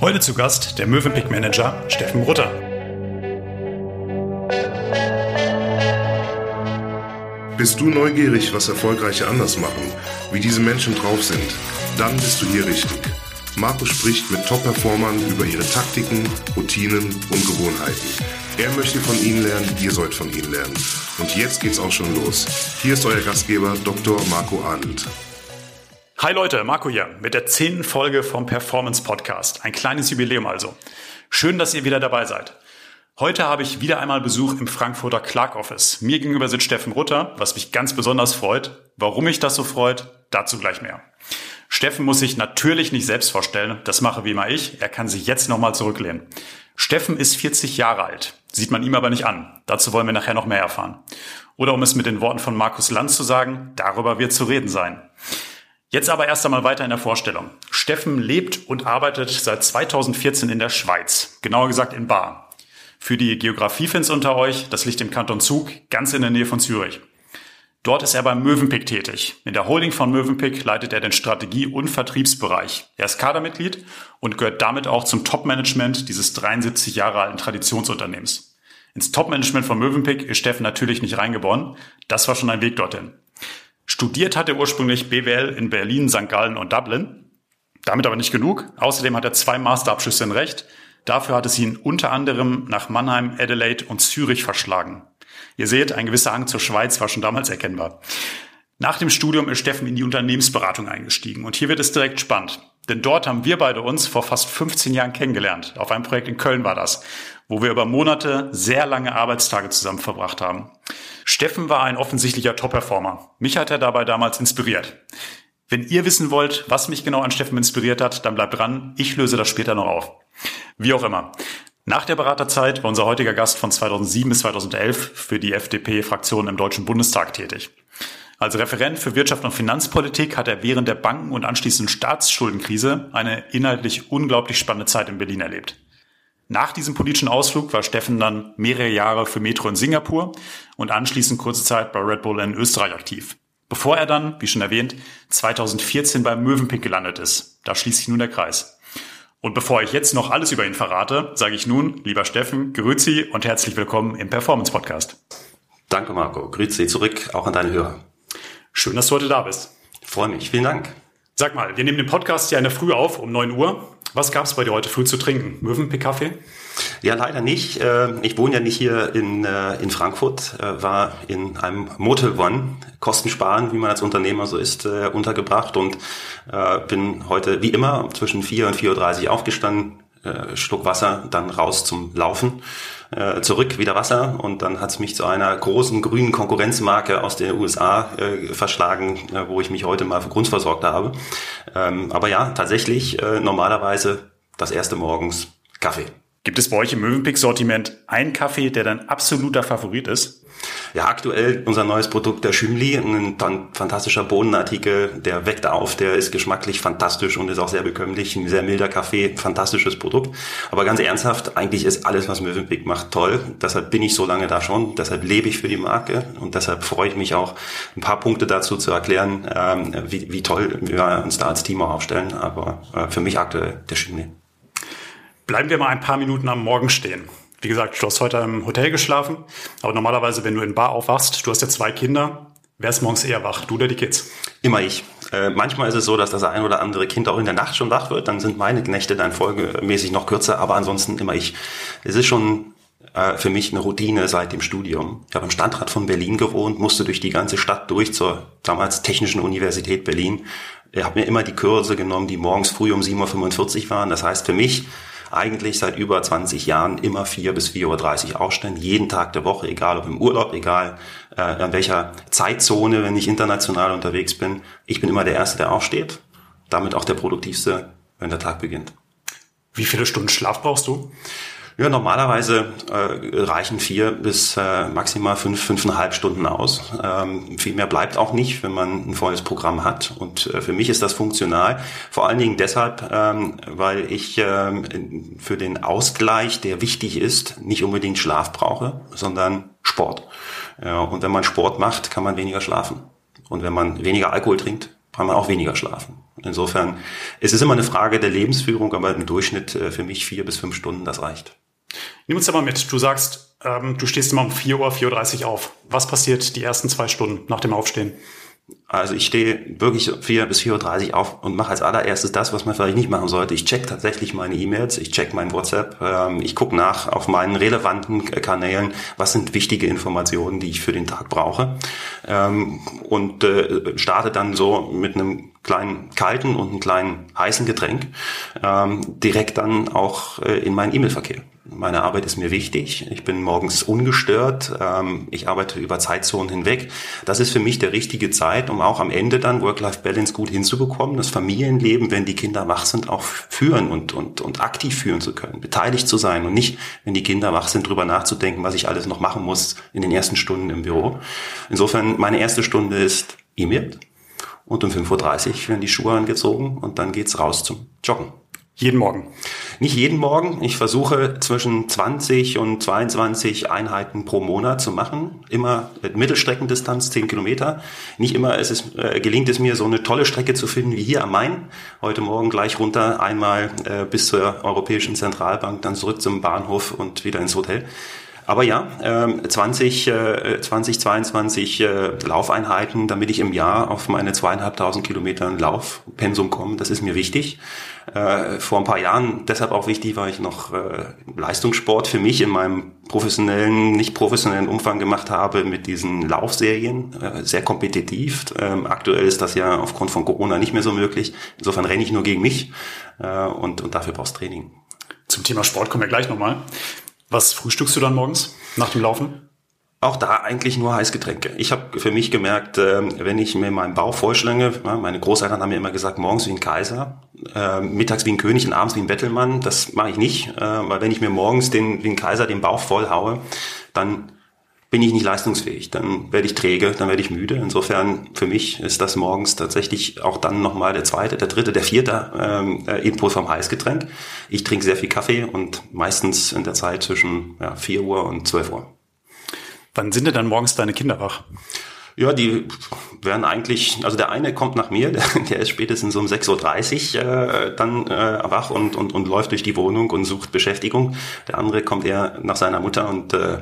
Heute zu Gast der Mövenpick Manager Steffen Rutter. Bist du neugierig, was Erfolgreiche anders machen, wie diese Menschen drauf sind? Dann bist du hier richtig. Marco spricht mit Top-Performern über ihre Taktiken, Routinen und Gewohnheiten. Er möchte von ihnen lernen, ihr sollt von ihnen lernen. Und jetzt geht's auch schon los. Hier ist euer Gastgeber Dr. Marco Arndt. Hi Leute, Marco hier mit der zehnten Folge vom Performance Podcast. Ein kleines Jubiläum also. Schön, dass ihr wieder dabei seid. Heute habe ich wieder einmal Besuch im Frankfurter Clark Office. Mir gegenüber sitzt Steffen Rutter, was mich ganz besonders freut. Warum mich das so freut, dazu gleich mehr. Steffen muss sich natürlich nicht selbst vorstellen, das mache wie immer ich. Er kann sich jetzt nochmal zurücklehnen. Steffen ist 40 Jahre alt, sieht man ihm aber nicht an. Dazu wollen wir nachher noch mehr erfahren. Oder um es mit den Worten von Markus Lanz zu sagen, darüber wird zu reden sein. Jetzt aber erst einmal weiter in der Vorstellung. Steffen lebt und arbeitet seit 2014 in der Schweiz, genauer gesagt in Bar. Für die Geografiefans unter euch, das liegt im Kanton Zug, ganz in der Nähe von Zürich. Dort ist er beim Mövenpick tätig. In der Holding von Mövenpick leitet er den Strategie- und Vertriebsbereich. Er ist Kadermitglied und gehört damit auch zum Top-Management dieses 73 Jahre alten Traditionsunternehmens. Ins Top-Management von Mövenpick ist Steffen natürlich nicht reingeboren. Das war schon ein Weg dorthin. Studiert hat er ursprünglich BWL in Berlin, St. Gallen und Dublin. Damit aber nicht genug. Außerdem hat er zwei Masterabschlüsse in Recht. Dafür hat es ihn unter anderem nach Mannheim, Adelaide und Zürich verschlagen. Ihr seht, ein gewisser Hang zur Schweiz war schon damals erkennbar. Nach dem Studium ist Steffen in die Unternehmensberatung eingestiegen und hier wird es direkt spannend. Denn dort haben wir beide uns vor fast 15 Jahren kennengelernt. Auf einem Projekt in Köln war das, wo wir über Monate sehr lange Arbeitstage zusammen verbracht haben. Steffen war ein offensichtlicher Top-Performer. Mich hat er dabei damals inspiriert. Wenn ihr wissen wollt, was mich genau an Steffen inspiriert hat, dann bleibt dran. Ich löse das später noch auf. Wie auch immer. Nach der Beraterzeit war unser heutiger Gast von 2007 bis 2011 für die FDP-Fraktion im Deutschen Bundestag tätig. Als Referent für Wirtschaft und Finanzpolitik hat er während der Banken- und anschließenden Staatsschuldenkrise eine inhaltlich unglaublich spannende Zeit in Berlin erlebt. Nach diesem politischen Ausflug war Steffen dann mehrere Jahre für Metro in Singapur und anschließend kurze Zeit bei Red Bull in Österreich aktiv. Bevor er dann, wie schon erwähnt, 2014 beim Mövenpick gelandet ist. Da schließt sich nun der Kreis. Und bevor ich jetzt noch alles über ihn verrate, sage ich nun, lieber Steffen, grüezi und herzlich willkommen im Performance Podcast. Danke, Marco. Grüezi zurück auch an deine Hörer. Schön, dass du heute da bist. Freue mich. Vielen Dank. Sag mal, wir nehmen den Podcast ja in der Früh auf, um 9 Uhr. Was gab es bei dir heute früh zu trinken? Möwenpick-Kaffee? Ja, leider nicht. Äh, ich wohne ja nicht hier in, äh, in Frankfurt, äh, war in einem Motel One, Kosten sparen, wie man als Unternehmer so ist, untergebracht und bin heute wie immer zwischen 4 und 4.30 Uhr aufgestanden, Schluck Wasser, dann raus zum Laufen äh, zurück, wieder Wasser und dann hat es mich zu einer großen grünen Konkurrenzmarke aus den USA äh, verschlagen, äh, wo ich mich heute mal für grundversorgt habe. Ähm, aber ja, tatsächlich äh, normalerweise das erste morgens Kaffee. Gibt es bei euch im Mövenpick-Sortiment einen Kaffee, der dein absoluter Favorit ist? Ja, aktuell unser neues Produkt, der Schümli, ein fantastischer Bohnenartikel, der weckt auf, der ist geschmacklich fantastisch und ist auch sehr bekömmlich, ein sehr milder Kaffee, fantastisches Produkt. Aber ganz ernsthaft, eigentlich ist alles, was Mövenpick macht, toll. Deshalb bin ich so lange da schon, deshalb lebe ich für die Marke und deshalb freue ich mich auch, ein paar Punkte dazu zu erklären, ähm, wie, wie toll wir uns da als Team auch aufstellen. Aber äh, für mich aktuell der Schümli. Bleiben wir mal ein paar Minuten am Morgen stehen. Wie gesagt, du hast heute im Hotel geschlafen, aber normalerweise, wenn du in Bar aufwachst, du hast ja zwei Kinder, wer ist morgens eher wach, du oder die Kids? Immer ich. Äh, manchmal ist es so, dass das ein oder andere Kind auch in der Nacht schon wach wird, dann sind meine Nächte dann folgemäßig noch kürzer, aber ansonsten immer ich. Es ist schon äh, für mich eine Routine seit dem Studium. Ich habe am Stadtrat von Berlin gewohnt, musste durch die ganze Stadt durch zur damals Technischen Universität Berlin. Ich habe mir immer die Kurse genommen, die morgens früh um 7.45 Uhr waren. Das heißt für mich, eigentlich seit über 20 Jahren immer 4 bis 4.30 Uhr aufstehen, jeden Tag der Woche, egal ob im Urlaub, egal äh, an welcher Zeitzone, wenn ich international unterwegs bin. Ich bin immer der Erste, der aufsteht, damit auch der Produktivste, wenn der Tag beginnt. Wie viele Stunden Schlaf brauchst du? Ja, normalerweise äh, reichen vier bis äh, maximal fünf, fünfeinhalb Stunden aus. Ähm, viel mehr bleibt auch nicht, wenn man ein volles Programm hat. Und äh, für mich ist das funktional. Vor allen Dingen deshalb, ähm, weil ich ähm, für den Ausgleich, der wichtig ist, nicht unbedingt Schlaf brauche, sondern Sport. Ja, und wenn man Sport macht, kann man weniger schlafen. Und wenn man weniger Alkohol trinkt, kann man auch weniger schlafen. Insofern, es ist immer eine Frage der Lebensführung, aber im Durchschnitt äh, für mich vier bis fünf Stunden, das reicht. Nimm uns da mal mit. Du sagst, ähm, du stehst immer um 4 Uhr, 4.30 Uhr auf. Was passiert die ersten zwei Stunden nach dem Aufstehen? Also ich stehe wirklich 4 bis 4.30 Uhr auf und mache als allererstes das, was man vielleicht nicht machen sollte. Ich check tatsächlich meine E-Mails, ich check mein WhatsApp, ähm, ich gucke nach auf meinen relevanten Kanälen, was sind wichtige Informationen, die ich für den Tag brauche ähm, und äh, starte dann so mit einem kleinen kalten und einem kleinen heißen Getränk ähm, direkt dann auch äh, in meinen E-Mail-Verkehr. Meine Arbeit ist mir wichtig. Ich bin morgens ungestört. Ähm, ich arbeite über Zeitzonen hinweg. Das ist für mich der richtige Zeit, um auch am Ende dann Work-Life-Balance gut hinzubekommen, das Familienleben, wenn die Kinder wach sind, auch führen und, und, und aktiv führen zu können, beteiligt zu sein und nicht, wenn die Kinder wach sind, drüber nachzudenken, was ich alles noch machen muss in den ersten Stunden im Büro. Insofern, meine erste Stunde ist E-Mail und um 5.30 Uhr werden die Schuhe angezogen und dann geht's raus zum Joggen. Jeden Morgen? Nicht jeden Morgen. Ich versuche zwischen 20 und 22 Einheiten pro Monat zu machen. Immer mit Mittelstreckendistanz, 10 Kilometer. Nicht immer es ist, äh, gelingt es mir, so eine tolle Strecke zu finden wie hier am Main. Heute Morgen gleich runter, einmal äh, bis zur Europäischen Zentralbank, dann zurück zum Bahnhof und wieder ins Hotel. Aber ja, 20, äh, 2022 äh, äh, Laufeinheiten, damit ich im Jahr auf meine zweieinhalbtausend Kilometer Laufpensum komme, das ist mir wichtig. Äh, vor ein paar Jahren deshalb auch wichtig, weil ich noch äh, Leistungssport für mich in meinem professionellen, nicht professionellen Umfang gemacht habe mit diesen Laufserien, äh, sehr kompetitiv. Ähm, aktuell ist das ja aufgrund von Corona nicht mehr so möglich. Insofern renne ich nur gegen mich äh, und, und dafür brauchst Training. Zum Thema Sport kommen wir gleich nochmal. Was frühstückst du dann morgens nach dem Laufen? Auch da eigentlich nur Heißgetränke. Ich habe für mich gemerkt, ähm, wenn ich mir meinen Bauch vollschlänge, meine Großeltern haben mir immer gesagt, morgens wie ein Kaiser, ähm, mittags wie ein König und abends wie ein Bettelmann. Das mache ich nicht, äh, weil wenn ich mir morgens den, wie ein Kaiser den Bauch voll haue, dann bin ich nicht leistungsfähig, dann werde ich träge, dann werde ich müde. Insofern für mich ist das morgens tatsächlich auch dann nochmal der zweite, der dritte, der vierte ähm, äh, Input vom Heißgetränk. Ich trinke sehr viel Kaffee und meistens in der Zeit zwischen ja, 4 Uhr und 12 Uhr. Wann sind denn dann morgens deine Kinder wach? Ja, die werden eigentlich, also der eine kommt nach mir, der, der ist spätestens um 6.30 Uhr äh, dann äh, wach und, und, und läuft durch die Wohnung und sucht Beschäftigung. Der andere kommt eher nach seiner Mutter und äh,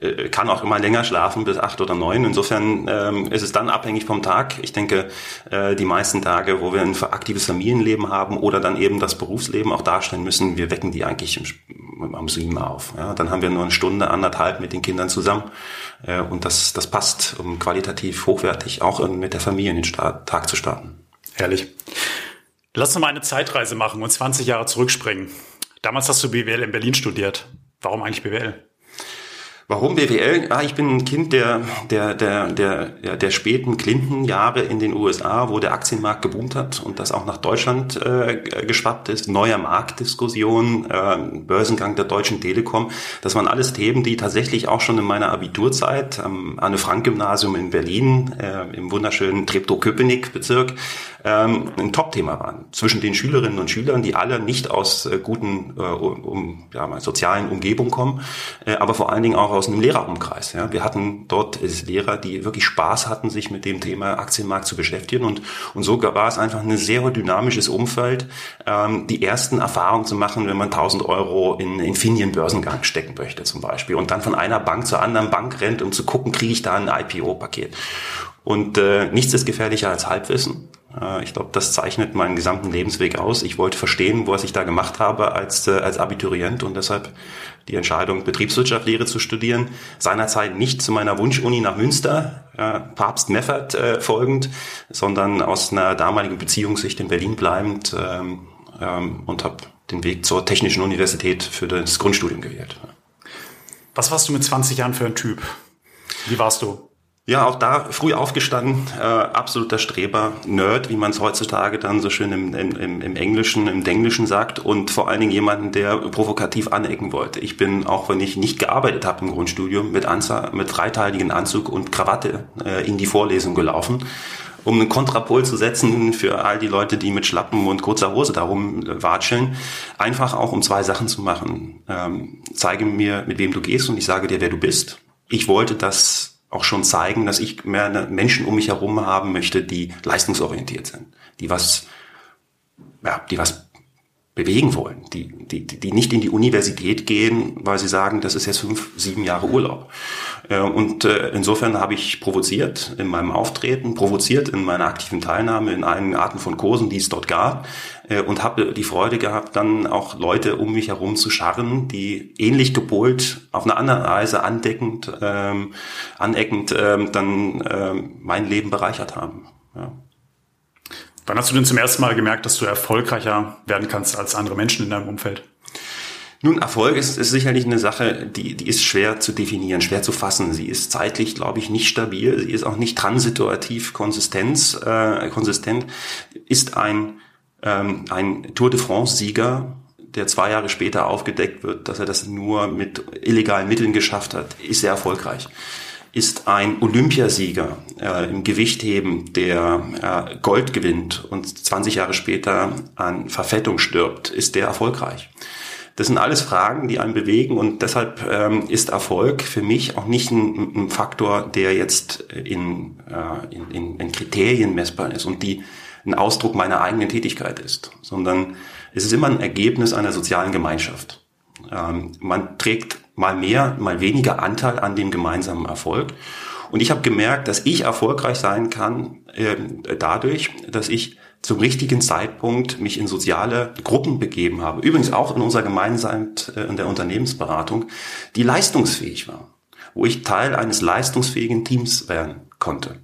äh kann auch immer länger schlafen, bis acht oder neun. Insofern ähm, ist es dann abhängig vom Tag. Ich denke, äh, die meisten Tage, wo wir ein aktives Familienleben haben oder dann eben das Berufsleben auch darstellen müssen, wir wecken die eigentlich im, am sieben auf. Ja, dann haben wir nur eine Stunde, anderthalb mit den Kindern zusammen äh, und das, das passt, um qualitativ hochwertig auch mit der Familie in den Start, Tag zu starten. Herrlich. Lass uns mal eine Zeitreise machen und 20 Jahre zurückspringen. Damals hast du BWL in Berlin studiert. Warum eigentlich BWL? Warum BWL? Ah, ich bin ein Kind der, der, der, der, der späten Clinton-Jahre in den USA, wo der Aktienmarkt geboomt hat und das auch nach Deutschland äh, geschwappt ist. Neuer Marktdiskussion, äh, Börsengang der Deutschen Telekom. Das waren alles Themen, die tatsächlich auch schon in meiner Abiturzeit am Anne-Frank-Gymnasium in Berlin, äh, im wunderschönen Treptow-Köpenick-Bezirk, ähm, ein Top-Thema waren. Zwischen den Schülerinnen und Schülern, die alle nicht aus äh, guten äh, um, ja, sozialen Umgebungen kommen, äh, aber vor allen Dingen auch aus einem Lehrerumkreis. Ja. Wir hatten dort Lehrer, die wirklich Spaß hatten, sich mit dem Thema Aktienmarkt zu beschäftigen und, und so war es einfach ein sehr dynamisches Umfeld, ähm, die ersten Erfahrungen zu machen, wenn man 1000 Euro in Infineon Börsengang stecken möchte zum Beispiel und dann von einer Bank zur anderen Bank rennt, um zu gucken, kriege ich da ein IPO-Paket. Und äh, nichts ist gefährlicher als Halbwissen. Äh, ich glaube, das zeichnet meinen gesamten Lebensweg aus. Ich wollte verstehen, was ich da gemacht habe als, äh, als Abiturient und deshalb die Entscheidung, Betriebswirtschaftslehre zu studieren. Seinerzeit nicht zu meiner Wunschuni nach Münster, äh, Papst Meffert folgend, sondern aus einer damaligen Beziehungssicht in Berlin bleibend ähm, ähm, und habe den Weg zur Technischen Universität für das Grundstudium gewählt. Was warst du mit 20 Jahren für ein Typ? Wie warst du? Ja, auch da früh aufgestanden, äh, absoluter Streber, Nerd, wie man es heutzutage dann so schön im, im, im Englischen, im Denglischen sagt und vor allen Dingen jemanden, der provokativ anecken wollte. Ich bin, auch wenn ich nicht gearbeitet habe im Grundstudium, mit, Anza mit dreiteiligen Anzug und Krawatte äh, in die Vorlesung gelaufen um einen Kontrapol zu setzen für all die Leute, die mit Schlappen und kurzer Hose darum watscheln, einfach auch um zwei Sachen zu machen. Ähm, zeige mir, mit wem du gehst und ich sage dir, wer du bist. Ich wollte das auch schon zeigen, dass ich mehr Menschen um mich herum haben möchte, die leistungsorientiert sind, die was ja, die was bewegen wollen, die, die, die nicht in die Universität gehen, weil sie sagen, das ist jetzt fünf, sieben Jahre Urlaub. Äh, und äh, insofern habe ich provoziert in meinem Auftreten, provoziert in meiner aktiven Teilnahme in allen Arten von Kursen, die es dort gab, äh, und habe die Freude gehabt, dann auch Leute um mich herum zu scharren, die ähnlich gepolt, auf eine andere Weise andeckend, ähm, aneckend ähm, dann ähm, mein Leben bereichert haben. Ja. Wann hast du denn zum ersten Mal gemerkt, dass du erfolgreicher werden kannst als andere Menschen in deinem Umfeld? Nun, Erfolg ist, ist sicherlich eine Sache, die, die ist schwer zu definieren, schwer zu fassen. Sie ist zeitlich, glaube ich, nicht stabil. Sie ist auch nicht transituativ Konsistenz, äh, konsistent. Ist ein, ähm, ein Tour de France-Sieger, der zwei Jahre später aufgedeckt wird, dass er das nur mit illegalen Mitteln geschafft hat, ist sehr erfolgreich ist ein Olympiasieger äh, im Gewichtheben, der äh, Gold gewinnt und 20 Jahre später an Verfettung stirbt, ist der erfolgreich. Das sind alles Fragen, die einen bewegen und deshalb ähm, ist Erfolg für mich auch nicht ein, ein Faktor, der jetzt in, äh, in, in, in Kriterien messbar ist und die ein Ausdruck meiner eigenen Tätigkeit ist, sondern es ist immer ein Ergebnis einer sozialen Gemeinschaft. Ähm, man trägt mal mehr, mal weniger Anteil an dem gemeinsamen Erfolg. Und ich habe gemerkt, dass ich erfolgreich sein kann äh, dadurch, dass ich zum richtigen Zeitpunkt mich in soziale Gruppen begeben habe. Übrigens auch in unserer Gemeinschaft, äh, in der Unternehmensberatung, die leistungsfähig war, wo ich Teil eines leistungsfähigen Teams werden konnte.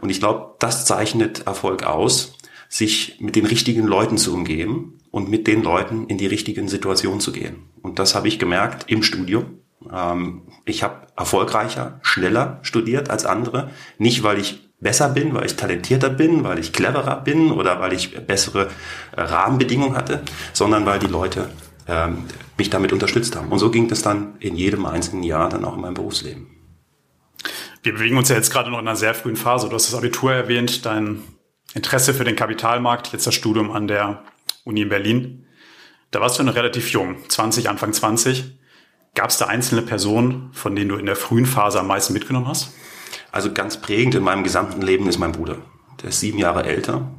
Und ich glaube, das zeichnet Erfolg aus, sich mit den richtigen Leuten zu umgeben und mit den Leuten in die richtigen Situationen zu gehen. Und das habe ich gemerkt im Studium. Ähm, ich habe erfolgreicher, schneller studiert als andere. Nicht, weil ich besser bin, weil ich talentierter bin, weil ich cleverer bin oder weil ich bessere äh, Rahmenbedingungen hatte, sondern weil die Leute ähm, mich damit unterstützt haben. Und so ging das dann in jedem einzelnen Jahr dann auch in meinem Berufsleben. Wir bewegen uns ja jetzt gerade noch in einer sehr frühen Phase. Du hast das Abitur erwähnt, dein Interesse für den Kapitalmarkt, jetzt das Studium an der Uni in Berlin. Da warst du noch relativ jung, 20, Anfang 20. Gab es da einzelne Personen, von denen du in der frühen Phase am meisten mitgenommen hast? Also ganz prägend in meinem gesamten Leben ist mein Bruder. Der ist sieben Jahre älter.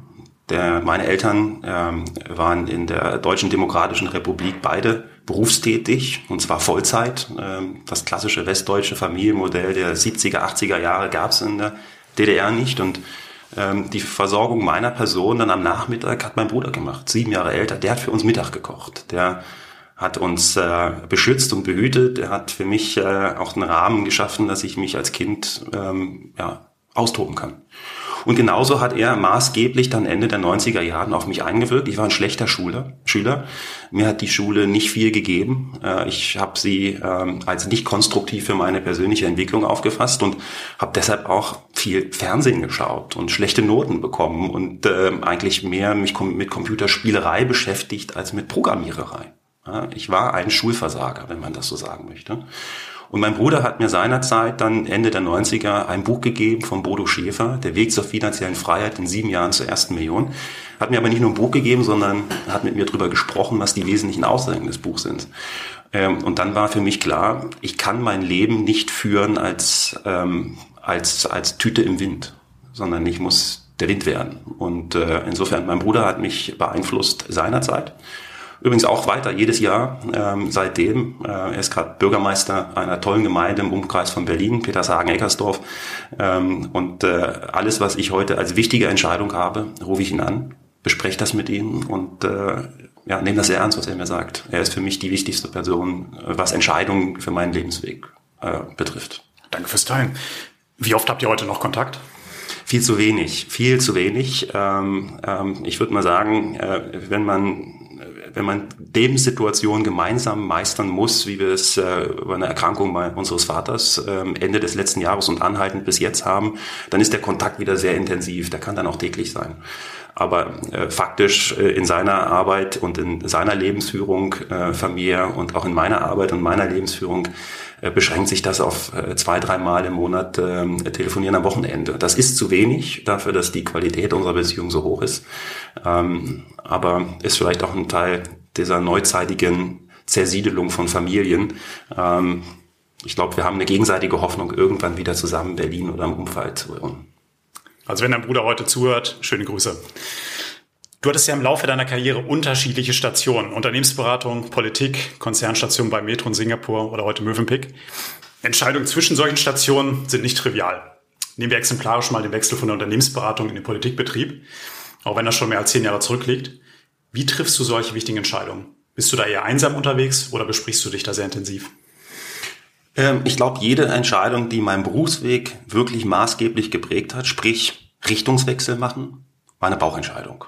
Der, meine Eltern ähm, waren in der Deutschen Demokratischen Republik beide berufstätig und zwar Vollzeit. Ähm, das klassische westdeutsche Familienmodell der 70er, 80er Jahre gab es in der DDR nicht und ähm, die Versorgung meiner Person dann am Nachmittag hat mein Bruder gemacht, sieben Jahre älter. Der hat für uns Mittag gekocht. Der hat uns äh, beschützt und behütet. Er hat für mich äh, auch einen Rahmen geschaffen, dass ich mich als Kind ähm, ja, austoben kann. Und genauso hat er maßgeblich dann Ende der 90er Jahren auf mich eingewirkt. Ich war ein schlechter Schüler. Schüler. Mir hat die Schule nicht viel gegeben. Äh, ich habe sie ähm, als nicht konstruktiv für meine persönliche Entwicklung aufgefasst und habe deshalb auch viel Fernsehen geschaut und schlechte Noten bekommen und äh, eigentlich mehr mich mit Computerspielerei beschäftigt als mit Programmiererei. Ich war ein Schulversager, wenn man das so sagen möchte. Und mein Bruder hat mir seinerzeit dann Ende der 90er ein Buch gegeben von Bodo Schäfer, Der Weg zur finanziellen Freiheit in sieben Jahren zur ersten Million. Hat mir aber nicht nur ein Buch gegeben, sondern hat mit mir darüber gesprochen, was die wesentlichen Aussagen des Buchs sind. Ähm, und dann war für mich klar, ich kann mein Leben nicht führen als, ähm, als, als Tüte im Wind, sondern ich muss der Wind werden. Und äh, insofern, mein Bruder hat mich beeinflusst seinerzeit. Übrigens auch weiter, jedes Jahr ähm, seitdem. Äh, er ist gerade Bürgermeister einer tollen Gemeinde im Umkreis von Berlin, Petershagen-Eckersdorf. Ähm, und äh, alles, was ich heute als wichtige Entscheidung habe, rufe ich ihn an, bespreche das mit ihm und äh, ja, nehme das sehr ernst, was er mir sagt. Er ist für mich die wichtigste Person, was Entscheidungen für meinen Lebensweg äh, betrifft. Danke fürs Teilen. Wie oft habt ihr heute noch Kontakt? Viel zu wenig, viel zu wenig. Ähm, ähm, ich würde mal sagen, äh, wenn man wenn man Lebenssituationen gemeinsam meistern muss, wie wir es äh, über eine Erkrankung unseres Vaters äh, Ende des letzten Jahres und anhaltend bis jetzt haben, dann ist der Kontakt wieder sehr intensiv. Der kann dann auch täglich sein. Aber äh, faktisch äh, in seiner Arbeit und in seiner Lebensführung äh, Familie und auch in meiner Arbeit und meiner Lebensführung beschränkt sich das auf äh, zwei, drei Mal im Monat äh, telefonieren am Wochenende. Das ist zu wenig dafür, dass die Qualität unserer Beziehung so hoch ist. Ähm, aber ist vielleicht auch ein Teil dieser neuzeitigen Zersiedelung von Familien. Ähm, ich glaube, wir haben eine gegenseitige Hoffnung, irgendwann wieder zusammen Berlin oder im Umfeld zu hören. Also wenn dein Bruder heute zuhört, schöne Grüße. Du hattest ja im Laufe deiner Karriere unterschiedliche Stationen. Unternehmensberatung, Politik, Konzernstation bei Metro in Singapur oder heute Mövenpick. Entscheidungen zwischen solchen Stationen sind nicht trivial. Nehmen wir exemplarisch mal den Wechsel von der Unternehmensberatung in den Politikbetrieb, auch wenn das schon mehr als zehn Jahre zurückliegt. Wie triffst du solche wichtigen Entscheidungen? Bist du da eher einsam unterwegs oder besprichst du dich da sehr intensiv? Ähm, ich glaube, jede Entscheidung, die meinen Berufsweg wirklich maßgeblich geprägt hat, sprich Richtungswechsel machen, war eine Bauchentscheidung.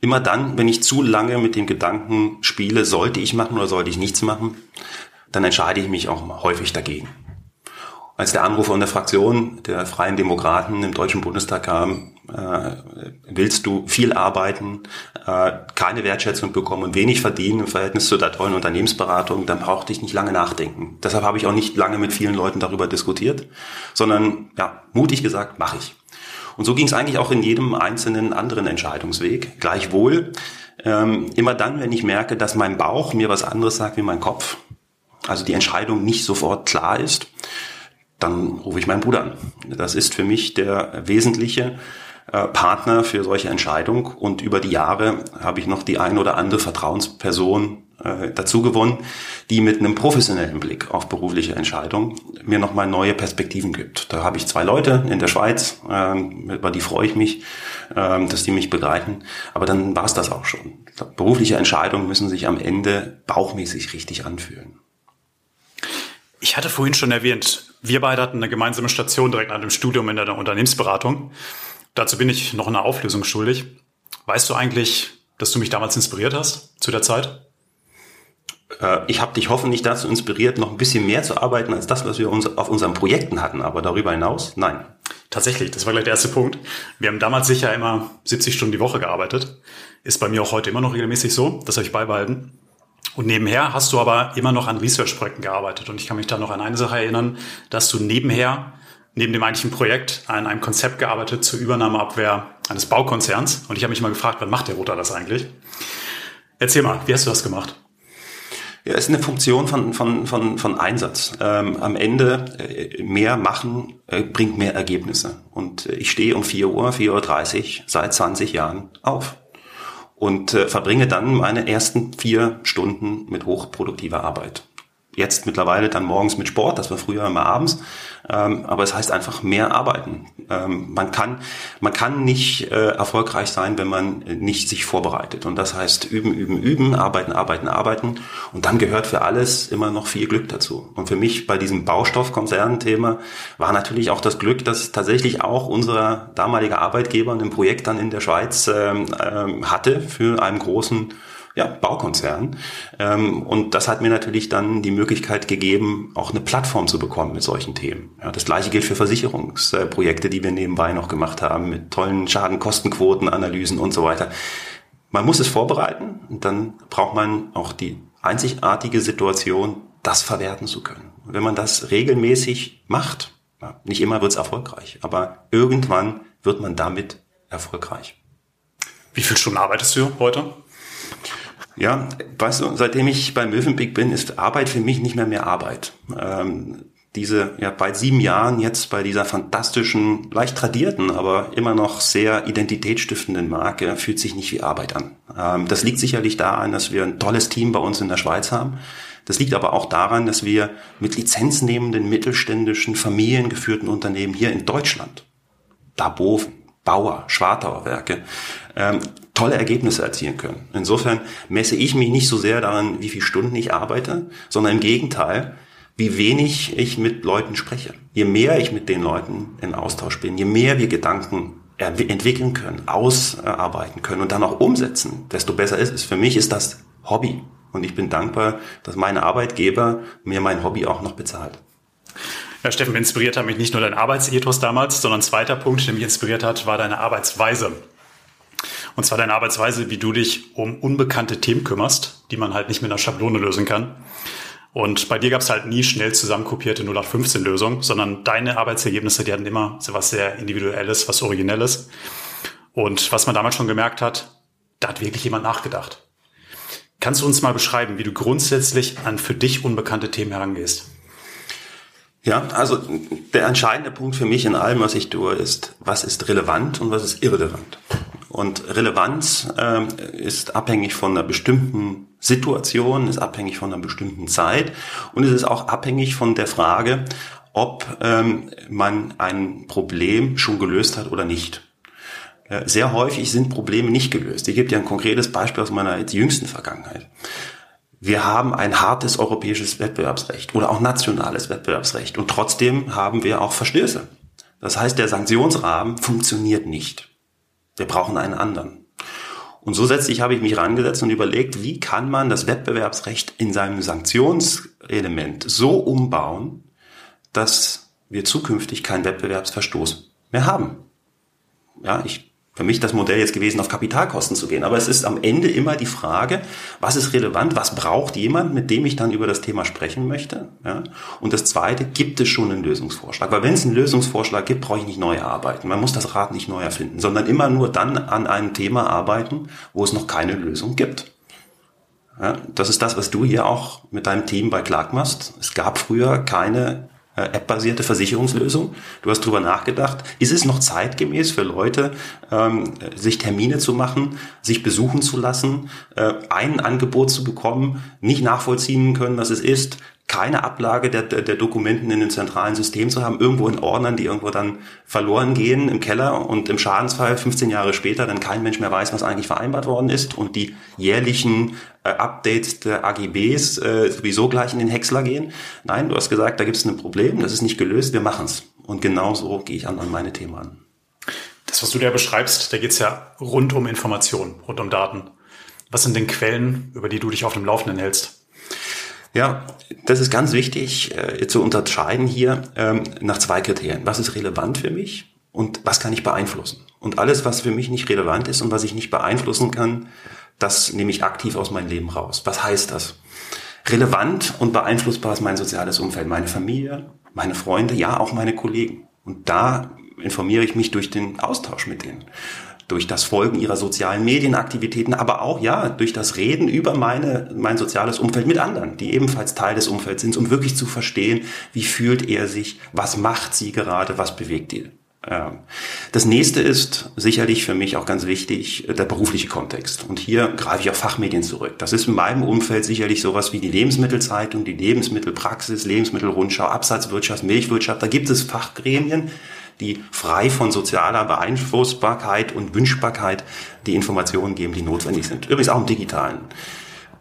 Immer dann, wenn ich zu lange mit dem Gedanken spiele, sollte ich machen oder sollte ich nichts machen, dann entscheide ich mich auch häufig dagegen. Als der Anruf von der Fraktion der Freien Demokraten im Deutschen Bundestag kam, äh, willst du viel arbeiten, äh, keine Wertschätzung bekommen und wenig verdienen im Verhältnis zu der tollen Unternehmensberatung, dann brauchte ich nicht lange nachdenken. Deshalb habe ich auch nicht lange mit vielen Leuten darüber diskutiert, sondern ja, mutig gesagt, mache ich. Und so ging es eigentlich auch in jedem einzelnen anderen Entscheidungsweg. Gleichwohl, ähm, immer dann, wenn ich merke, dass mein Bauch mir was anderes sagt wie mein Kopf, also die Entscheidung nicht sofort klar ist, dann rufe ich meinen Bruder an. Das ist für mich der wesentliche äh, Partner für solche Entscheidungen und über die Jahre habe ich noch die ein oder andere Vertrauensperson äh, dazu gewonnen, die mit einem professionellen Blick auf berufliche Entscheidungen mir nochmal neue Perspektiven gibt. Da habe ich zwei Leute in der Schweiz, ähm, über die freue ich mich, ähm, dass die mich begleiten. Aber dann war es das auch schon. Berufliche Entscheidungen müssen sich am Ende bauchmäßig richtig anfühlen. Ich hatte vorhin schon erwähnt, wir beide hatten eine gemeinsame Station direkt nach dem Studium in der Unternehmensberatung. Dazu bin ich noch eine Auflösung schuldig. Weißt du eigentlich, dass du mich damals inspiriert hast zu der Zeit? Äh, ich habe dich hoffentlich dazu inspiriert, noch ein bisschen mehr zu arbeiten als das, was wir uns auf unseren Projekten hatten. Aber darüber hinaus, nein. Tatsächlich, das war gleich der erste Punkt. Wir haben damals sicher immer 70 Stunden die Woche gearbeitet. Ist bei mir auch heute immer noch regelmäßig so. Das habe ich beibehalten. Und nebenher hast du aber immer noch an Research-Projekten gearbeitet. Und ich kann mich da noch an eine Sache erinnern, dass du nebenher, neben dem eigentlichen Projekt, an einem Konzept gearbeitet zur Übernahmeabwehr eines Baukonzerns. Und ich habe mich mal gefragt, wann macht der Roter das eigentlich? Erzähl mal, wie hast du das gemacht? Ja, ist eine Funktion von, von, von, von Einsatz. Ähm, am Ende äh, mehr machen äh, bringt mehr Ergebnisse. Und äh, ich stehe um 4 Uhr, 4.30 Uhr seit 20 Jahren auf und äh, verbringe dann meine ersten vier Stunden mit hochproduktiver Arbeit. Jetzt mittlerweile dann morgens mit Sport, das war früher immer abends. Ähm, aber es heißt einfach mehr arbeiten. Ähm, man kann, man kann nicht äh, erfolgreich sein, wenn man nicht sich vorbereitet. Und das heißt üben, üben, üben, arbeiten, arbeiten, arbeiten. Und dann gehört für alles immer noch viel Glück dazu. Und für mich bei diesem Baustoffkonzern-Thema war natürlich auch das Glück, dass tatsächlich auch unser damaliger Arbeitgeber ein Projekt dann in der Schweiz ähm, ähm, hatte für einen großen ja, Baukonzern. Ähm, und das hat mir natürlich dann die Möglichkeit gegeben, auch eine Plattform zu bekommen mit solchen Themen. Ja, das gleiche gilt für Versicherungsprojekte, die wir nebenbei noch gemacht haben, mit tollen Schadenkostenquoten, Analysen und so weiter. Man muss es vorbereiten und dann braucht man auch die einzigartige Situation, das verwerten zu können. Wenn man das regelmäßig macht, ja, nicht immer wird es erfolgreich, aber irgendwann wird man damit erfolgreich. Wie viele Stunden arbeitest du heute? Ja, weißt du, seitdem ich bei Mövenpick bin, ist Arbeit für mich nicht mehr mehr Arbeit. Ähm, diese, ja, bei sieben Jahren jetzt bei dieser fantastischen, leicht tradierten, aber immer noch sehr identitätsstiftenden Marke fühlt sich nicht wie Arbeit an. Ähm, das liegt sicherlich daran, dass wir ein tolles Team bei uns in der Schweiz haben. Das liegt aber auch daran, dass wir mit lizenznehmenden mittelständischen, familiengeführten Unternehmen hier in Deutschland, Daboven, Bauer, Schwartauer Werke, ähm, tolle Ergebnisse erzielen können. Insofern messe ich mich nicht so sehr daran, wie viele Stunden ich arbeite, sondern im Gegenteil, wie wenig ich mit Leuten spreche. Je mehr ich mit den Leuten in Austausch bin, je mehr wir Gedanken entwickeln können, ausarbeiten können und dann auch umsetzen, desto besser ist es. Für mich ist das Hobby. Und ich bin dankbar, dass meine Arbeitgeber mir mein Hobby auch noch bezahlt. Ja, Steffen, inspiriert hat mich nicht nur dein Arbeitsethos damals, sondern ein zweiter Punkt, der mich inspiriert hat, war deine Arbeitsweise. Und zwar deine Arbeitsweise, wie du dich um unbekannte Themen kümmerst, die man halt nicht mit einer Schablone lösen kann. Und bei dir gab es halt nie schnell zusammenkopierte 0815-Lösungen, sondern deine Arbeitsergebnisse, die hatten immer so was sehr Individuelles, was Originelles. Und was man damals schon gemerkt hat, da hat wirklich jemand nachgedacht. Kannst du uns mal beschreiben, wie du grundsätzlich an für dich unbekannte Themen herangehst? Ja, also der entscheidende Punkt für mich in allem, was ich tue, ist, was ist relevant und was ist irrelevant. Und Relevanz äh, ist abhängig von einer bestimmten Situation, ist abhängig von einer bestimmten Zeit und es ist auch abhängig von der Frage, ob ähm, man ein Problem schon gelöst hat oder nicht. Äh, sehr häufig sind Probleme nicht gelöst. Ich gebe dir ein konkretes Beispiel aus meiner jüngsten Vergangenheit. Wir haben ein hartes europäisches Wettbewerbsrecht oder auch nationales Wettbewerbsrecht und trotzdem haben wir auch Verstöße. Das heißt, der Sanktionsrahmen funktioniert nicht. Wir brauchen einen anderen. Und zusätzlich habe ich mich rangesetzt und überlegt, wie kann man das Wettbewerbsrecht in seinem Sanktionselement so umbauen, dass wir zukünftig keinen Wettbewerbsverstoß mehr haben. Ja, ich für mich das Modell jetzt gewesen, auf Kapitalkosten zu gehen. Aber es ist am Ende immer die Frage, was ist relevant, was braucht jemand, mit dem ich dann über das Thema sprechen möchte. Ja? Und das Zweite, gibt es schon einen Lösungsvorschlag? Weil wenn es einen Lösungsvorschlag gibt, brauche ich nicht neu arbeiten. Man muss das Rad nicht neu erfinden, sondern immer nur dann an einem Thema arbeiten, wo es noch keine Lösung gibt. Ja, das ist das, was du hier auch mit deinem Team bei Clark machst. Es gab früher keine äh, App-basierte Versicherungslösung. Du hast drüber nachgedacht. Ist es noch zeitgemäß für Leute, ähm, sich Termine zu machen, sich besuchen zu lassen, äh, ein Angebot zu bekommen, nicht nachvollziehen können, was es ist, keine Ablage der, der, der Dokumenten in den zentralen System zu haben, irgendwo in Ordnern, die irgendwo dann verloren gehen im Keller und im Schadensfall 15 Jahre später dann kein Mensch mehr weiß, was eigentlich vereinbart worden ist und die jährlichen äh, Updates der AGBs äh, sowieso gleich in den Häcksler gehen. Nein, du hast gesagt, da gibt es ein Problem, das ist nicht gelöst, wir machen's. Und genau so gehe ich an, an meine Themen an. Das, was du da beschreibst, da geht's ja rund um Informationen, rund um Daten. Was sind denn Quellen, über die du dich auf dem Laufenden hältst? Ja, das ist ganz wichtig äh, zu unterscheiden hier ähm, nach zwei Kriterien. Was ist relevant für mich und was kann ich beeinflussen? Und alles, was für mich nicht relevant ist und was ich nicht beeinflussen kann, das nehme ich aktiv aus meinem Leben raus. Was heißt das? Relevant und beeinflussbar ist mein soziales Umfeld, meine Familie, meine Freunde, ja auch meine Kollegen. Und da informiere ich mich durch den Austausch mit denen durch das Folgen ihrer sozialen Medienaktivitäten, aber auch ja durch das Reden über meine mein soziales Umfeld mit anderen, die ebenfalls Teil des Umfelds sind, um wirklich zu verstehen, wie fühlt er sich, was macht sie gerade, was bewegt ihn. Das nächste ist sicherlich für mich auch ganz wichtig, der berufliche Kontext. Und hier greife ich auf Fachmedien zurück. Das ist in meinem Umfeld sicherlich sowas wie die Lebensmittelzeitung, die Lebensmittelpraxis, Lebensmittelrundschau, Absatzwirtschaft, Milchwirtschaft. Da gibt es Fachgremien, die frei von sozialer Beeinflussbarkeit und Wünschbarkeit die Informationen geben, die notwendig sind. Übrigens auch im digitalen.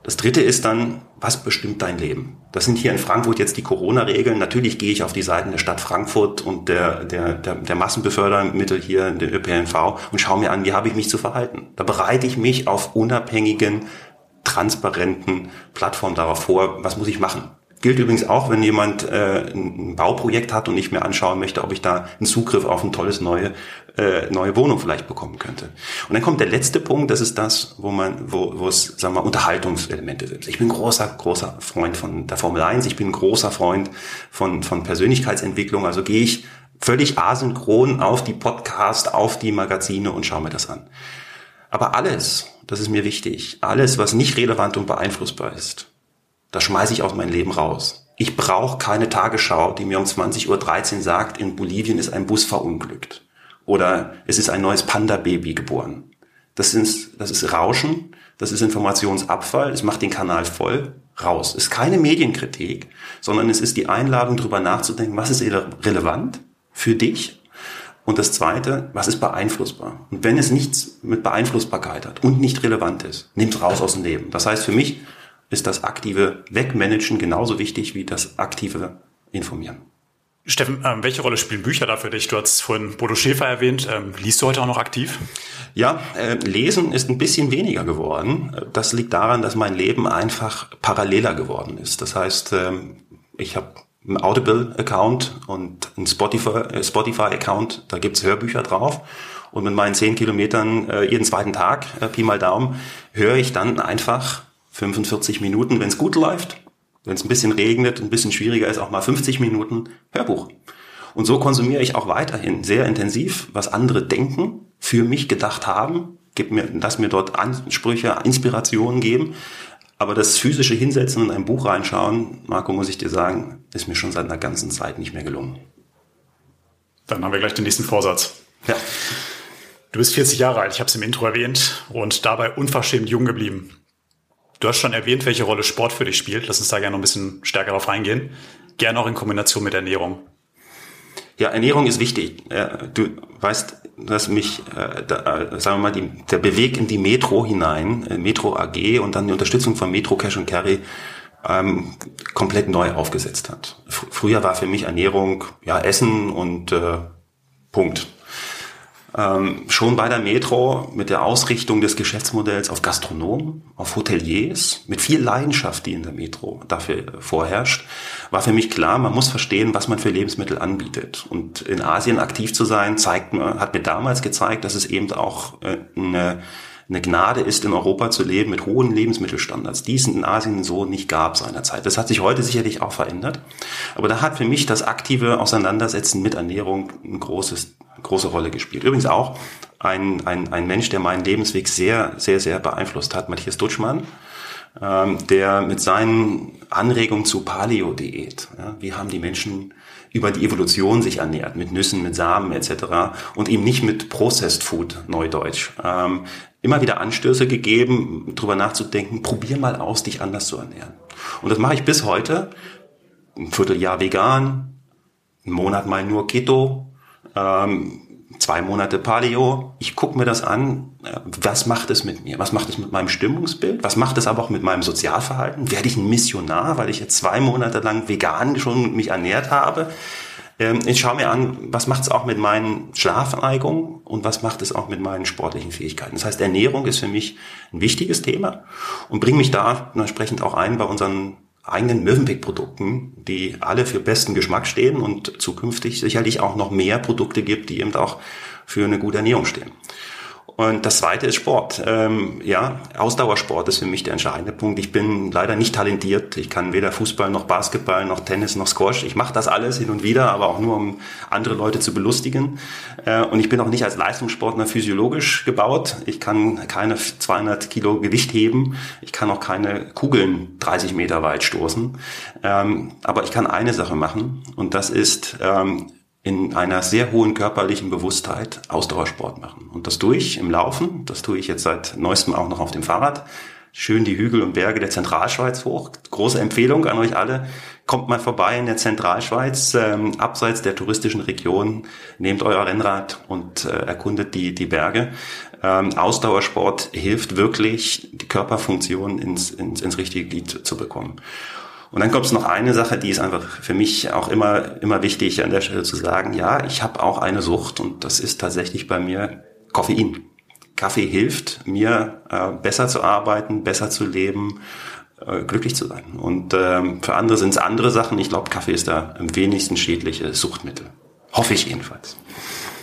Das dritte ist dann, was bestimmt dein Leben? Das sind hier in Frankfurt jetzt die Corona-Regeln. Natürlich gehe ich auf die Seiten der Stadt Frankfurt und der, der, der, der Massenbefördermittel hier, der ÖPNV und schaue mir an, wie habe ich mich zu verhalten. Da bereite ich mich auf unabhängigen, transparenten Plattformen darauf vor, was muss ich machen. Gilt übrigens auch, wenn jemand äh, ein Bauprojekt hat und ich mir anschauen möchte, ob ich da einen Zugriff auf ein tolles neue äh, neue Wohnung vielleicht bekommen könnte. Und dann kommt der letzte Punkt, das ist das, wo man, wo, wo es, sagen wir, Unterhaltungselemente sind. Ich bin großer, großer Freund von der Formel 1, ich bin großer Freund von, von Persönlichkeitsentwicklung, also gehe ich völlig asynchron auf die Podcast, auf die Magazine und schaue mir das an. Aber alles, das ist mir wichtig, alles, was nicht relevant und beeinflussbar ist, das schmeiße ich aus meinem Leben raus. Ich brauche keine Tagesschau, die mir um 20.13 Uhr sagt, in Bolivien ist ein Bus verunglückt. Oder es ist ein neues Panda-Baby geboren. Das, sind, das ist Rauschen, das ist Informationsabfall, es macht den Kanal voll, raus. Es ist keine Medienkritik, sondern es ist die Einladung, darüber nachzudenken, was ist relevant für dich und das Zweite, was ist beeinflussbar? Und wenn es nichts mit Beeinflussbarkeit hat und nicht relevant ist, nimm es raus aus dem Leben. Das heißt, für mich ist das aktive Wegmanagen genauso wichtig wie das aktive Informieren. Steffen, ähm, welche Rolle spielen Bücher da für dich? Du hast vorhin Bodo Schäfer erwähnt. Ähm, liest du heute auch noch aktiv? Ja, äh, lesen ist ein bisschen weniger geworden. Das liegt daran, dass mein Leben einfach paralleler geworden ist. Das heißt, ähm, ich habe einen Audible-Account und einen Spotify-Account. Spotify da gibt's Hörbücher drauf. Und mit meinen zehn Kilometern äh, jeden zweiten Tag, äh, Pi mal Daumen, höre ich dann einfach 45 Minuten, wenn es gut läuft. Wenn es ein bisschen regnet, ein bisschen schwieriger ist, auch mal 50 Minuten Hörbuch. Und so konsumiere ich auch weiterhin sehr intensiv, was andere denken, für mich gedacht haben, gib mir, lass mir dort Ansprüche, Inspirationen geben. Aber das physische Hinsetzen und ein Buch reinschauen, Marco, muss ich dir sagen, ist mir schon seit einer ganzen Zeit nicht mehr gelungen. Dann haben wir gleich den nächsten Vorsatz. Ja. Du bist 40 Jahre alt, ich habe es im Intro erwähnt, und dabei unverschämt jung geblieben. Du hast schon erwähnt, welche Rolle Sport für dich spielt. Lass uns da gerne noch ein bisschen stärker darauf eingehen. Gerne auch in Kombination mit Ernährung. Ja, Ernährung ist wichtig. Du weißt, dass mich, äh, äh, sagen wir mal, der Beweg in die Metro hinein, äh, Metro AG und dann die Unterstützung von Metro Cash und Carry ähm, komplett neu aufgesetzt hat. früher war für mich Ernährung ja Essen und äh, Punkt. Ähm, schon bei der Metro mit der Ausrichtung des Geschäftsmodells auf Gastronomen, auf Hoteliers, mit viel Leidenschaft, die in der Metro dafür vorherrscht, war für mich klar, man muss verstehen, was man für Lebensmittel anbietet. Und in Asien aktiv zu sein, zeigt hat mir damals gezeigt, dass es eben auch äh, eine eine Gnade ist, in Europa zu leben mit hohen Lebensmittelstandards, die es in Asien so nicht gab seinerzeit. Das hat sich heute sicherlich auch verändert. Aber da hat für mich das aktive Auseinandersetzen mit Ernährung ein großes, große Rolle gespielt. Übrigens auch ein, ein, ein Mensch, der meinen Lebensweg sehr, sehr, sehr beeinflusst hat, Matthias Dutschmann, ähm, der mit seinen Anregungen zu Paleo-Diät, ja, wie haben die Menschen über die Evolution sich ernährt, mit Nüssen, mit Samen etc. und eben nicht mit Processed Food, Neudeutsch. Ähm, immer wieder Anstöße gegeben, drüber nachzudenken, probier mal aus, dich anders zu ernähren. Und das mache ich bis heute. Ein Vierteljahr vegan, einen Monat mal nur Keto, ähm, zwei Monate Paleo. Ich gucke mir das an. Äh, was macht es mit mir? Was macht es mit meinem Stimmungsbild? Was macht es aber auch mit meinem Sozialverhalten? Werde ich ein Missionar, weil ich jetzt zwei Monate lang vegan schon mich ernährt habe? Ähm, ich schaue mir an, was macht es auch mit meinen Schlafneigungen und was macht es auch mit meinen sportlichen Fähigkeiten. Das heißt, Ernährung ist für mich ein wichtiges Thema und bringe mich da entsprechend auch ein bei unseren eigenen Mövenpick-Produkten, die alle für besten Geschmack stehen und zukünftig sicherlich auch noch mehr Produkte gibt, die eben auch für eine gute Ernährung stehen. Und das zweite ist Sport. Ähm, ja, Ausdauersport ist für mich der entscheidende Punkt. Ich bin leider nicht talentiert. Ich kann weder Fußball noch Basketball noch Tennis noch Squash. Ich mache das alles hin und wieder, aber auch nur, um andere Leute zu belustigen. Äh, und ich bin auch nicht als Leistungssportler physiologisch gebaut. Ich kann keine 200 Kilo Gewicht heben. Ich kann auch keine Kugeln 30 Meter weit stoßen. Ähm, aber ich kann eine Sache machen und das ist ähm, in einer sehr hohen körperlichen Bewusstheit Ausdauersport machen. Und das tue ich im Laufen, das tue ich jetzt seit neuestem auch noch auf dem Fahrrad. Schön die Hügel und Berge der Zentralschweiz hoch. Große Empfehlung an euch alle. Kommt mal vorbei in der Zentralschweiz, ähm, abseits der touristischen Region. Nehmt euer Rennrad und äh, erkundet die, die Berge. Ähm, Ausdauersport hilft wirklich, die Körperfunktion ins, ins, ins richtige Glied zu bekommen. Und dann kommt es noch eine Sache, die ist einfach für mich auch immer, immer wichtig an der Stelle zu sagen, ja, ich habe auch eine Sucht und das ist tatsächlich bei mir Koffein. Kaffee hilft mir, äh, besser zu arbeiten, besser zu leben, äh, glücklich zu sein. Und ähm, für andere sind es andere Sachen. Ich glaube, Kaffee ist da am wenigsten schädliche Suchtmittel. Hoffe ich jedenfalls.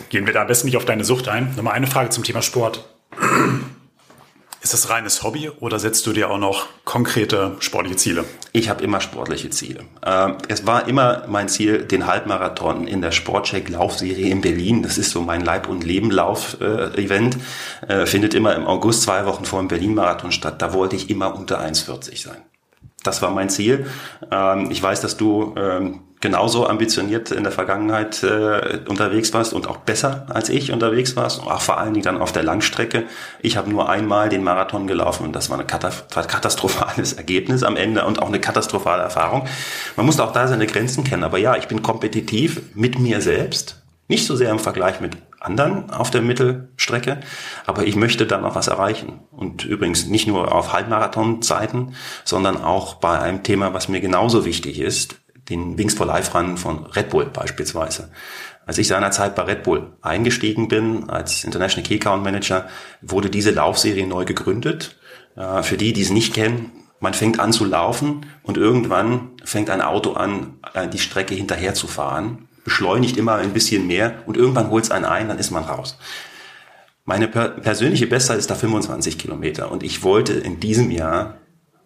Gehen wir da am besten nicht auf deine Sucht ein. Nochmal eine Frage zum Thema Sport. Ist das reines Hobby oder setzt du dir auch noch konkrete sportliche Ziele? Ich habe immer sportliche Ziele. Ähm, es war immer mein Ziel, den Halbmarathon in der Sportcheck Laufserie in Berlin. Das ist so mein Leib- und Leben-Lauf-Event. Äh, findet immer im August zwei Wochen vor dem Berlin-Marathon statt. Da wollte ich immer unter 1,40 sein. Das war mein Ziel. Ähm, ich weiß, dass du ähm, genauso ambitioniert in der Vergangenheit äh, unterwegs warst und auch besser als ich unterwegs warst, auch vor allen Dingen dann auf der Langstrecke. Ich habe nur einmal den Marathon gelaufen und das war ein katastrophales Ergebnis am Ende und auch eine katastrophale Erfahrung. Man muss auch da seine Grenzen kennen, aber ja, ich bin kompetitiv mit mir selbst, nicht so sehr im Vergleich mit anderen auf der Mittelstrecke, aber ich möchte da noch was erreichen. Und übrigens nicht nur auf Halbmarathonzeiten, sondern auch bei einem Thema, was mir genauso wichtig ist, den Wings for Life Run von Red Bull beispielsweise. Als ich seinerzeit bei Red Bull eingestiegen bin als International Key Account Manager, wurde diese Laufserie neu gegründet. Äh, für die, die es nicht kennen, man fängt an zu laufen und irgendwann fängt ein Auto an, äh, die Strecke hinterher zu fahren, beschleunigt immer ein bisschen mehr und irgendwann holt es einen ein, dann ist man raus. Meine persönliche Bestzeit ist da 25 Kilometer und ich wollte in diesem Jahr,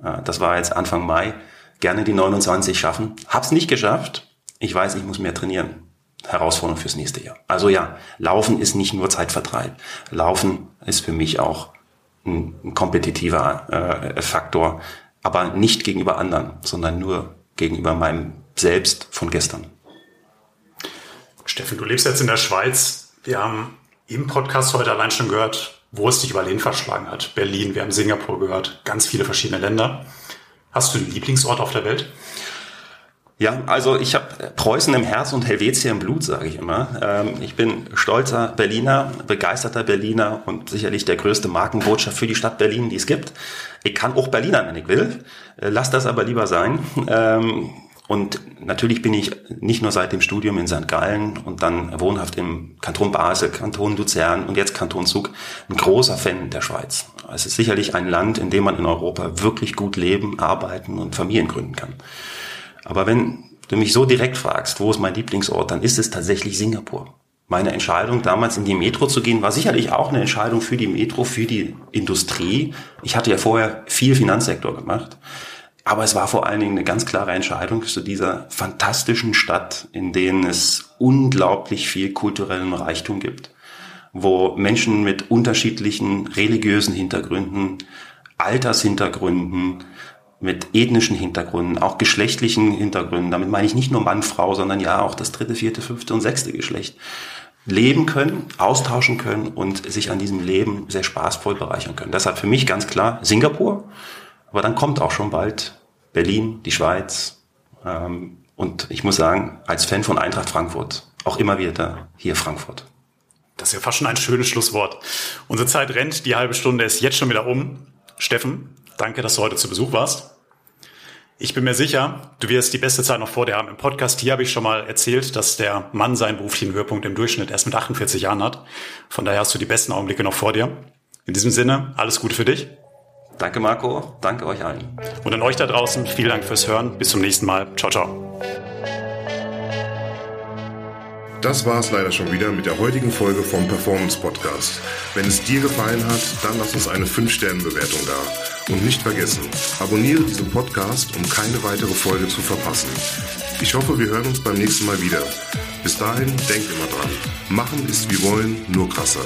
äh, das war jetzt Anfang Mai, gerne die 29 schaffen. Hab's nicht geschafft. Ich weiß, ich muss mehr trainieren. Herausforderung fürs nächste Jahr. Also ja, Laufen ist nicht nur Zeitvertreib. Laufen ist für mich auch ein, ein kompetitiver äh, Faktor, aber nicht gegenüber anderen, sondern nur gegenüber meinem Selbst von gestern. Steffen, du lebst jetzt in der Schweiz. Wir haben im Podcast heute allein schon gehört, wo es dich überall hin verschlagen hat. Berlin, wir haben Singapur gehört, ganz viele verschiedene Länder. Hast du einen Lieblingsort auf der Welt? Ja, also ich habe Preußen im Herz und Helvetia im Blut, sage ich immer. Ähm, ich bin stolzer Berliner, begeisterter Berliner und sicherlich der größte Markenbotschaft für die Stadt Berlin, die es gibt. Ich kann auch Berliner, wenn ich will. Äh, lass das aber lieber sein. Und natürlich bin ich nicht nur seit dem Studium in St. Gallen und dann wohnhaft im Kanton Basel, Kanton Luzern und jetzt Kanton Zug ein großer Fan der Schweiz. Es ist sicherlich ein Land, in dem man in Europa wirklich gut leben, arbeiten und Familien gründen kann. Aber wenn du mich so direkt fragst, wo ist mein Lieblingsort, dann ist es tatsächlich Singapur. Meine Entscheidung, damals in die Metro zu gehen, war sicherlich auch eine Entscheidung für die Metro, für die Industrie. Ich hatte ja vorher viel Finanzsektor gemacht. Aber es war vor allen Dingen eine ganz klare Entscheidung zu dieser fantastischen Stadt, in denen es unglaublich viel kulturellen Reichtum gibt, wo Menschen mit unterschiedlichen religiösen Hintergründen, Altershintergründen, mit ethnischen Hintergründen, auch geschlechtlichen Hintergründen, damit meine ich nicht nur Mann, Frau, sondern ja auch das dritte, vierte, fünfte und sechste Geschlecht, leben können, austauschen können und sich an diesem Leben sehr spaßvoll bereichern können. Deshalb für mich ganz klar Singapur, aber dann kommt auch schon bald Berlin, die Schweiz ähm, und ich muss sagen, als Fan von Eintracht Frankfurt auch immer wieder hier Frankfurt. Das ist ja fast schon ein schönes Schlusswort. Unsere Zeit rennt, die halbe Stunde ist jetzt schon wieder um. Steffen, Danke, dass du heute zu Besuch warst. Ich bin mir sicher, du wirst die beste Zeit noch vor dir haben. Im Podcast hier habe ich schon mal erzählt, dass der Mann seinen beruflichen Höhepunkt im Durchschnitt erst mit 48 Jahren hat. Von daher hast du die besten Augenblicke noch vor dir. In diesem Sinne, alles Gute für dich. Danke, Marco. Danke euch allen. Und an euch da draußen, vielen Dank fürs Hören. Bis zum nächsten Mal. Ciao, ciao. Das war es leider schon wieder mit der heutigen Folge vom Performance Podcast. Wenn es dir gefallen hat, dann lass uns eine 5-Sterne-Bewertung da. Und nicht vergessen, abonniere diesen Podcast, um keine weitere Folge zu verpassen. Ich hoffe, wir hören uns beim nächsten Mal wieder. Bis dahin, denk immer dran. Machen ist wie wollen, nur krasser.